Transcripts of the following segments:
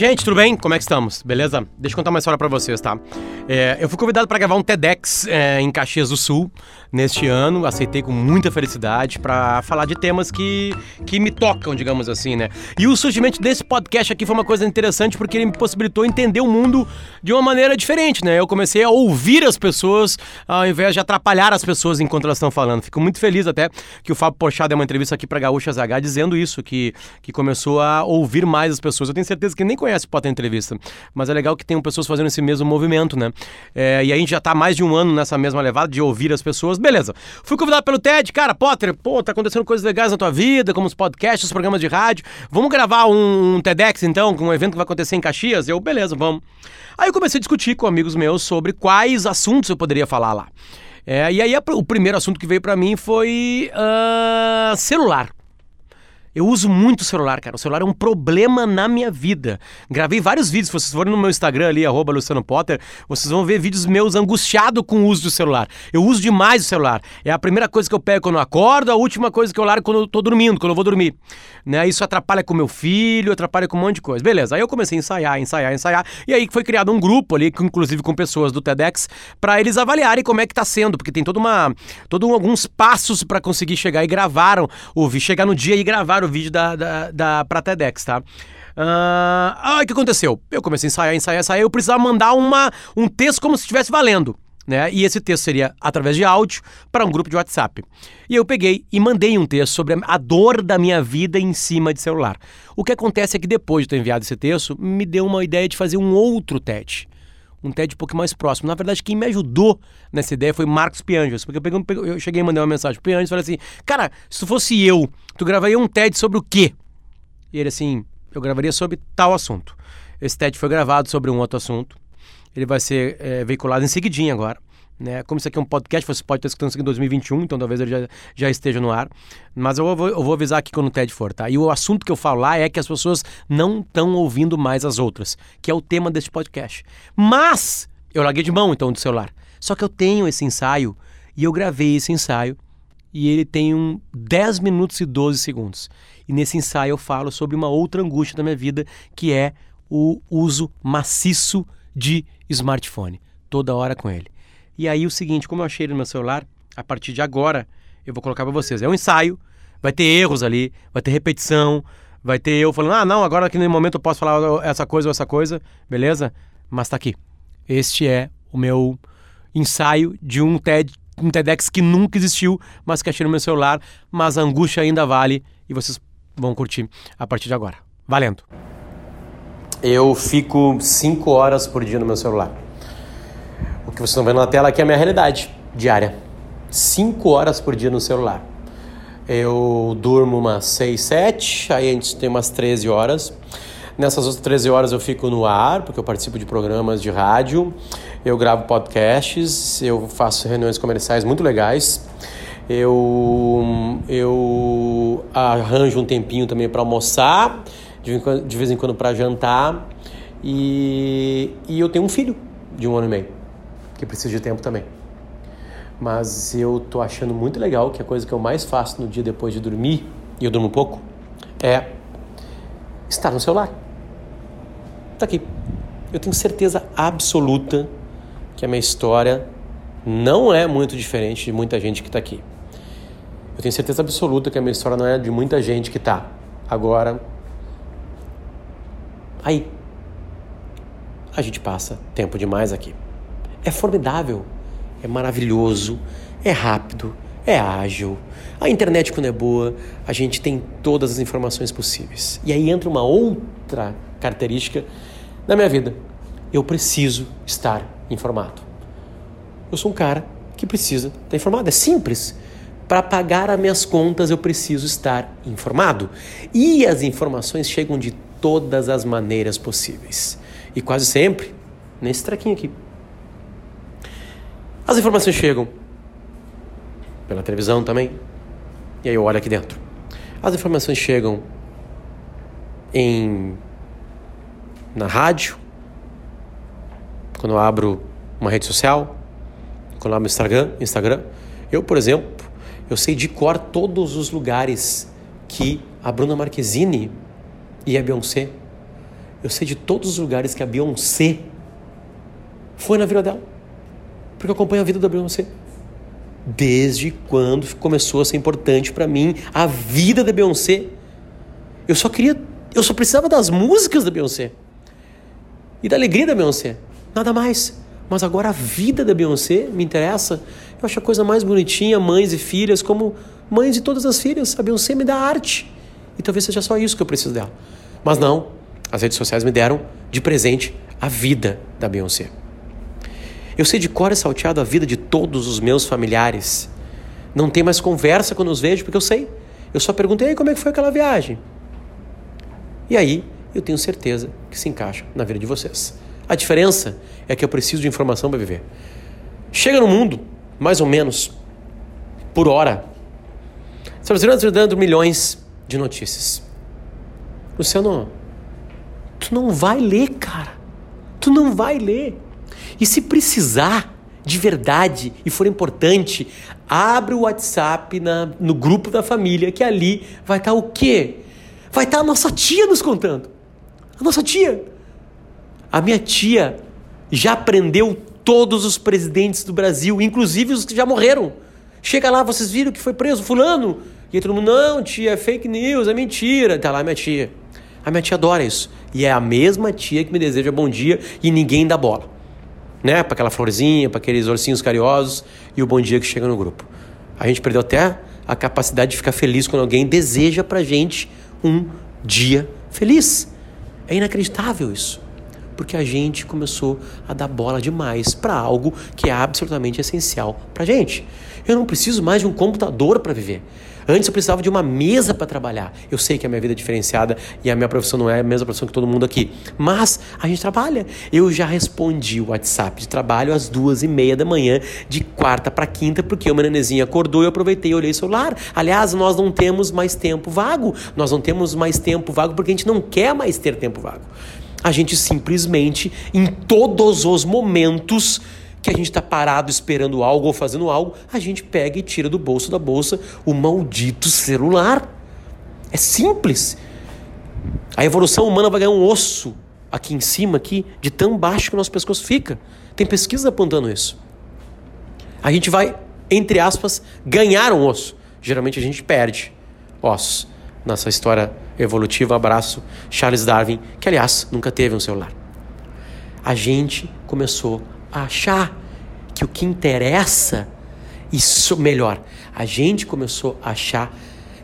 Gente, tudo bem? Como é que estamos? Beleza? Deixa eu contar uma história pra vocês, tá? É, eu fui convidado para gravar um TEDx é, em Caxias do Sul neste ano, aceitei com muita felicidade para falar de temas que, que me tocam, digamos assim, né? E o surgimento desse podcast aqui foi uma coisa interessante porque ele me possibilitou entender o mundo de uma maneira diferente, né? Eu comecei a ouvir as pessoas ao invés de atrapalhar as pessoas enquanto elas estão falando. Fico muito feliz até que o Fábio Porchat deu uma entrevista aqui para Gaúcha ZH dizendo isso, que, que começou a ouvir mais as pessoas. Eu tenho certeza que nem conhece o Potter Entrevista, mas é legal que tenham pessoas fazendo esse mesmo movimento, né? É, e a gente já tá mais de um ano nessa mesma levada de ouvir as pessoas. Beleza. Fui convidado pelo TED, cara, Potter, pô, tá acontecendo coisas legais na tua vida, como os podcasts, os programas de rádio. Vamos gravar um, um TEDx então, com um evento que vai acontecer em Caxias? Eu, beleza, vamos. Aí eu comecei a discutir com amigos meus sobre quais assuntos eu poderia falar lá. É, e aí o primeiro assunto que veio para mim foi uh, celular. Eu uso muito o celular, cara. O celular é um problema na minha vida. Gravei vários vídeos. Se vocês forem no meu Instagram ali, arroba Luciano Potter, vocês vão ver vídeos meus angustiado com o uso do celular. Eu uso demais o celular. É a primeira coisa que eu pego quando eu acordo, a última coisa que eu largo quando eu tô dormindo, quando eu vou dormir. Né? Isso atrapalha com meu filho, atrapalha com um monte de coisa. Beleza. Aí eu comecei a ensaiar, ensaiar, ensaiar. E aí foi criado um grupo ali, inclusive com pessoas do TEDx, para eles avaliarem como é que tá sendo, porque tem toda uma, todo alguns passos para conseguir chegar e gravaram, ouvir, chegar no dia e gravar o vídeo da, da, da pra TEDx, tá? Ah, uh, o que aconteceu? Eu comecei a ensaiar, ensaiar, ensaiar. Eu precisava mandar uma, um texto como se estivesse valendo. Né? E esse texto seria através de áudio para um grupo de WhatsApp. E eu peguei e mandei um texto sobre a dor da minha vida em cima de celular. O que acontece é que depois de ter enviado esse texto, me deu uma ideia de fazer um outro TED um TED um pouco mais próximo. Na verdade, quem me ajudou nessa ideia foi Marcos Pianges, porque eu, peguei, eu cheguei e mandei uma mensagem pro Pianges e falei assim, cara, se tu fosse eu, tu gravaria um TED sobre o quê? E ele assim, eu gravaria sobre tal assunto. Esse TED foi gravado sobre um outro assunto. Ele vai ser é, veiculado em seguidinho agora. Né? Como isso aqui é um podcast, você pode estar escutando isso aqui em 2021, então talvez ele já, já esteja no ar. Mas eu vou, eu vou avisar aqui quando o TED for, tá? E o assunto que eu falo lá é que as pessoas não estão ouvindo mais as outras, que é o tema deste podcast. Mas eu larguei de mão, então, do celular. Só que eu tenho esse ensaio e eu gravei esse ensaio e ele tem um 10 minutos e 12 segundos. E nesse ensaio eu falo sobre uma outra angústia da minha vida, que é o uso maciço de smartphone. Toda hora com ele. E aí o seguinte, como eu achei ele no meu celular, a partir de agora eu vou colocar para vocês. É um ensaio, vai ter erros ali, vai ter repetição, vai ter eu falando, ah, não, agora aqui no momento eu posso falar essa coisa ou essa coisa, beleza? Mas tá aqui. Este é o meu ensaio de um TED, um TEDx que nunca existiu, mas que achei no meu celular, mas a angústia ainda vale e vocês vão curtir a partir de agora. Valendo! Eu fico 5 horas por dia no meu celular. O que vocês estão vendo na tela aqui é a minha realidade diária. 5 horas por dia no celular. Eu durmo umas 6, 7, aí a gente tem umas 13 horas. Nessas outras 13 horas eu fico no ar, porque eu participo de programas de rádio, eu gravo podcasts, eu faço reuniões comerciais muito legais. Eu, eu arranjo um tempinho também para almoçar, de vez em quando para jantar. E, e eu tenho um filho de um ano e meio que precisa de tempo também. Mas eu tô achando muito legal que a coisa que eu mais faço no dia depois de dormir, e eu durmo pouco, é estar no celular. Tá aqui. Eu tenho certeza absoluta que a minha história não é muito diferente de muita gente que está aqui. Eu tenho certeza absoluta que a minha história não é de muita gente que está agora aí. A gente passa tempo demais aqui. É formidável, é maravilhoso, é rápido, é ágil. A internet, quando é boa, a gente tem todas as informações possíveis. E aí entra uma outra característica da minha vida. Eu preciso estar informado. Eu sou um cara que precisa estar informado. É simples. Para pagar as minhas contas, eu preciso estar informado. E as informações chegam de todas as maneiras possíveis. E quase sempre nesse traquinho aqui. As informações chegam pela televisão também. E aí eu olho aqui dentro. As informações chegam em na rádio, quando eu abro uma rede social, quando eu abro Instagram, Instagram. Eu, por exemplo, eu sei de cor todos os lugares que a Bruna Marquezine e a Beyoncé Eu sei de todos os lugares que a Beyoncé foi na vida dela. Porque eu acompanho a vida da Beyoncé. Desde quando começou a ser importante para mim a vida da Beyoncé. Eu só queria, eu só precisava das músicas da Beyoncé. E da alegria da Beyoncé. Nada mais. Mas agora a vida da Beyoncé me interessa. Eu acho a coisa mais bonitinha, mães e filhas, como mães de todas as filhas. A Beyoncé me dá arte. E talvez seja só isso que eu preciso dela. Mas não, as redes sociais me deram de presente a vida da Beyoncé. Eu sei de cor e salteado a vida de todos os meus familiares. Não tem mais conversa quando os vejo, porque eu sei. Eu só perguntei como é que foi aquela viagem. E aí, eu tenho certeza que se encaixa na vida de vocês. A diferença é que eu preciso de informação para viver. Chega no mundo, mais ou menos, por hora. Estamos dando milhões de notícias. Luciano, tu não vai ler, cara. Tu não vai ler. E se precisar de verdade e for importante, abre o WhatsApp na, no grupo da família, que ali vai estar tá o quê? Vai estar tá a nossa tia nos contando. A nossa tia. A minha tia já aprendeu todos os presidentes do Brasil, inclusive os que já morreram. Chega lá, vocês viram que foi preso fulano? E aí todo mundo, não, tia, é fake news, é mentira. Tá lá minha tia. A minha tia adora isso. E é a mesma tia que me deseja bom dia e ninguém dá bola. Né? Para aquela florzinha, para aqueles ursinhos carinhosos e o bom dia que chega no grupo. A gente perdeu até a capacidade de ficar feliz quando alguém deseja pra gente um dia feliz. É inacreditável isso. Porque a gente começou a dar bola demais para algo que é absolutamente essencial pra gente. Eu não preciso mais de um computador para viver. Antes eu precisava de uma mesa para trabalhar. Eu sei que a minha vida é diferenciada e a minha profissão não é a mesma profissão que todo mundo aqui. Mas a gente trabalha. Eu já respondi o WhatsApp de trabalho às duas e meia da manhã, de quarta para quinta, porque o meu nenenzinho acordou e eu aproveitei e olhei o celular. Aliás, nós não temos mais tempo vago. Nós não temos mais tempo vago porque a gente não quer mais ter tempo vago. A gente simplesmente, em todos os momentos, que a gente está parado esperando algo ou fazendo algo, a gente pega e tira do bolso da bolsa o maldito celular. É simples. A evolução humana vai ganhar um osso aqui em cima, aqui, de tão baixo que o nosso pescoço fica. Tem pesquisas apontando isso. A gente vai, entre aspas, ganhar um osso. Geralmente a gente perde ossos. Nessa história evolutiva, abraço Charles Darwin, que aliás nunca teve um celular. A gente começou achar que o que interessa, isso melhor, a gente começou a achar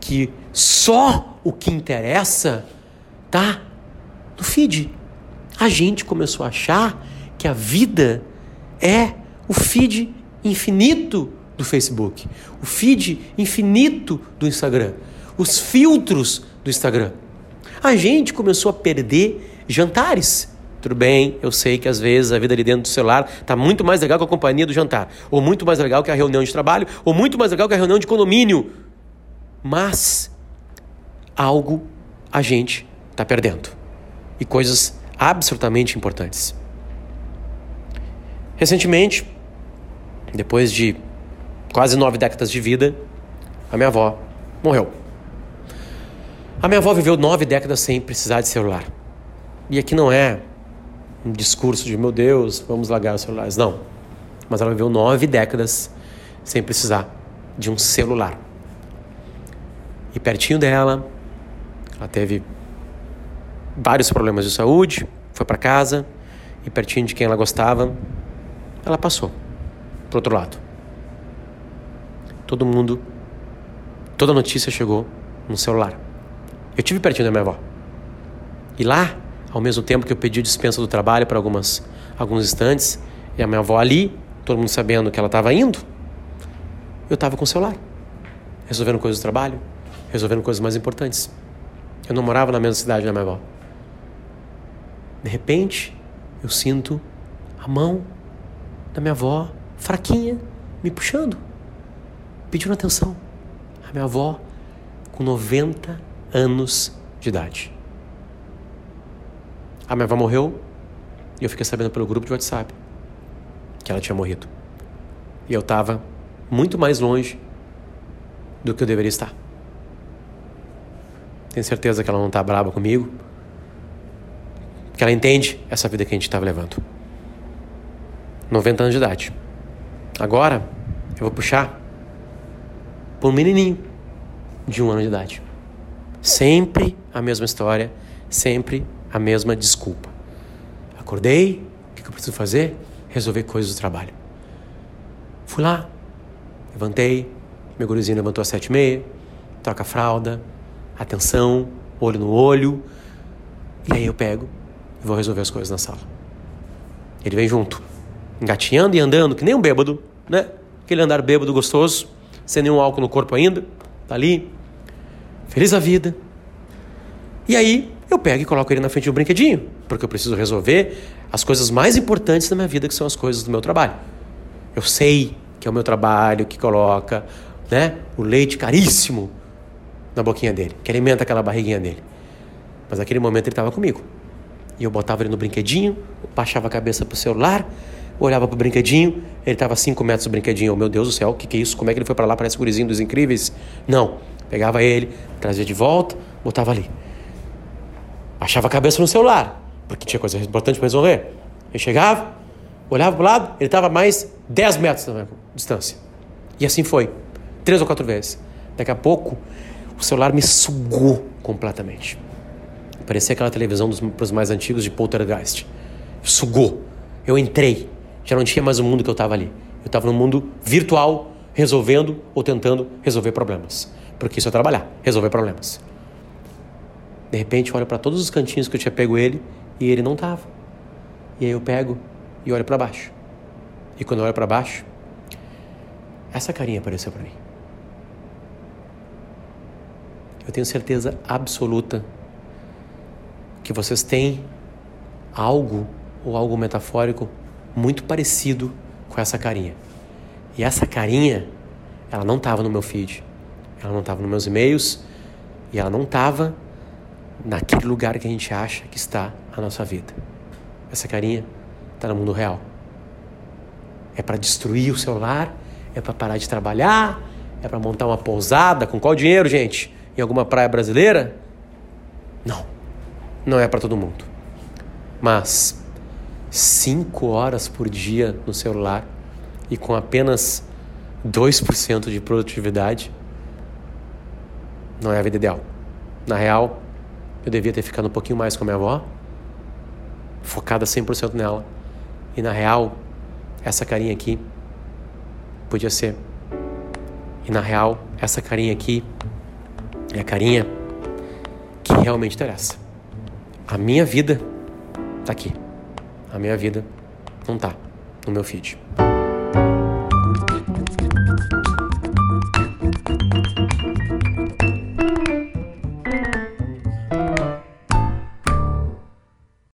que só o que interessa tá no feed. A gente começou a achar que a vida é o feed infinito do Facebook, o feed infinito do Instagram, os filtros do Instagram. A gente começou a perder jantares. Tudo bem, eu sei que às vezes a vida ali dentro do celular está muito mais legal que a companhia do jantar, ou muito mais legal que a reunião de trabalho, ou muito mais legal que a reunião de condomínio. Mas algo a gente está perdendo. E coisas absolutamente importantes. Recentemente, depois de quase nove décadas de vida, a minha avó morreu. A minha avó viveu nove décadas sem precisar de celular. E aqui não é um discurso de meu Deus, vamos largar os celulares. Não. Mas ela viveu nove décadas sem precisar de um celular. E pertinho dela, ela teve vários problemas de saúde, foi para casa e pertinho de quem ela gostava, ela passou pro outro lado. Todo mundo, toda notícia chegou no celular. Eu tive pertinho da minha avó. E lá ao mesmo tempo que eu pedi dispensa do trabalho para algumas alguns instantes, e a minha avó ali, todo mundo sabendo que ela estava indo, eu estava com o celular, resolvendo coisas do trabalho, resolvendo coisas mais importantes. Eu não morava na mesma cidade da minha avó. De repente, eu sinto a mão da minha avó, fraquinha, me puxando, pedindo atenção. A minha avó, com 90 anos de idade. A minha avó morreu e eu fiquei sabendo pelo grupo de WhatsApp que ela tinha morrido. E eu estava muito mais longe do que eu deveria estar. Tenho certeza que ela não está brava comigo. que ela entende essa vida que a gente estava levando. 90 anos de idade. Agora, eu vou puxar por um menininho de um ano de idade. Sempre a mesma história, sempre a mesma desculpa. Acordei, o que eu preciso fazer? Resolver coisas do trabalho. Fui lá, levantei, meu gurizinho levantou às sete e meia, troca a fralda, atenção, olho no olho, e aí eu pego e vou resolver as coisas na sala. Ele vem junto, engatinhando e andando, que nem um bêbado, né? Aquele andar bêbado gostoso, sem nenhum álcool no corpo ainda, tá ali, feliz a vida. E aí eu pego e coloco ele na frente um brinquedinho, porque eu preciso resolver as coisas mais importantes da minha vida, que são as coisas do meu trabalho. Eu sei que é o meu trabalho que coloca né, o leite caríssimo na boquinha dele, que alimenta aquela barriguinha dele. Mas naquele momento ele estava comigo. E eu botava ele no brinquedinho, baixava a cabeça pro celular, olhava pro brinquedinho, ele estava a 5 metros do brinquedinho. Oh, meu Deus do céu, o que, que é isso? Como é que ele foi para lá? Parece o gurizinho dos incríveis. Não. Pegava ele, trazia de volta, botava ali. Baixava a cabeça no celular, porque tinha coisa importante para resolver. Ele chegava, olhava pro lado, ele estava mais 10 metros da distância. E assim foi. Três ou quatro vezes. Daqui a pouco, o celular me sugou completamente. Parecia aquela televisão para os mais antigos de poltergeist. Sugou. Eu entrei. Já não tinha mais o mundo que eu estava ali. Eu estava no mundo virtual, resolvendo ou tentando resolver problemas. Porque isso é trabalhar, resolver problemas. De repente, eu olho para todos os cantinhos que eu tinha pego ele e ele não estava. E aí eu pego e olho para baixo. E quando eu olho para baixo, essa carinha apareceu para mim. Eu tenho certeza absoluta que vocês têm algo ou algo metafórico muito parecido com essa carinha. E essa carinha, ela não estava no meu feed, ela não estava nos meus e-mails e ela não estava naquele lugar que a gente acha que está a nossa vida. Essa carinha está no mundo real. É para destruir o celular, é para parar de trabalhar, é para montar uma pousada com qual dinheiro, gente? Em alguma praia brasileira? Não não é para todo mundo. Mas cinco horas por dia no celular e com apenas 2% de produtividade não é a vida ideal. Na real, eu devia ter ficado um pouquinho mais com a minha avó, focada 100% nela. E na real, essa carinha aqui podia ser. E na real, essa carinha aqui é a carinha que realmente interessa. A minha vida tá aqui. A minha vida não tá no meu feed.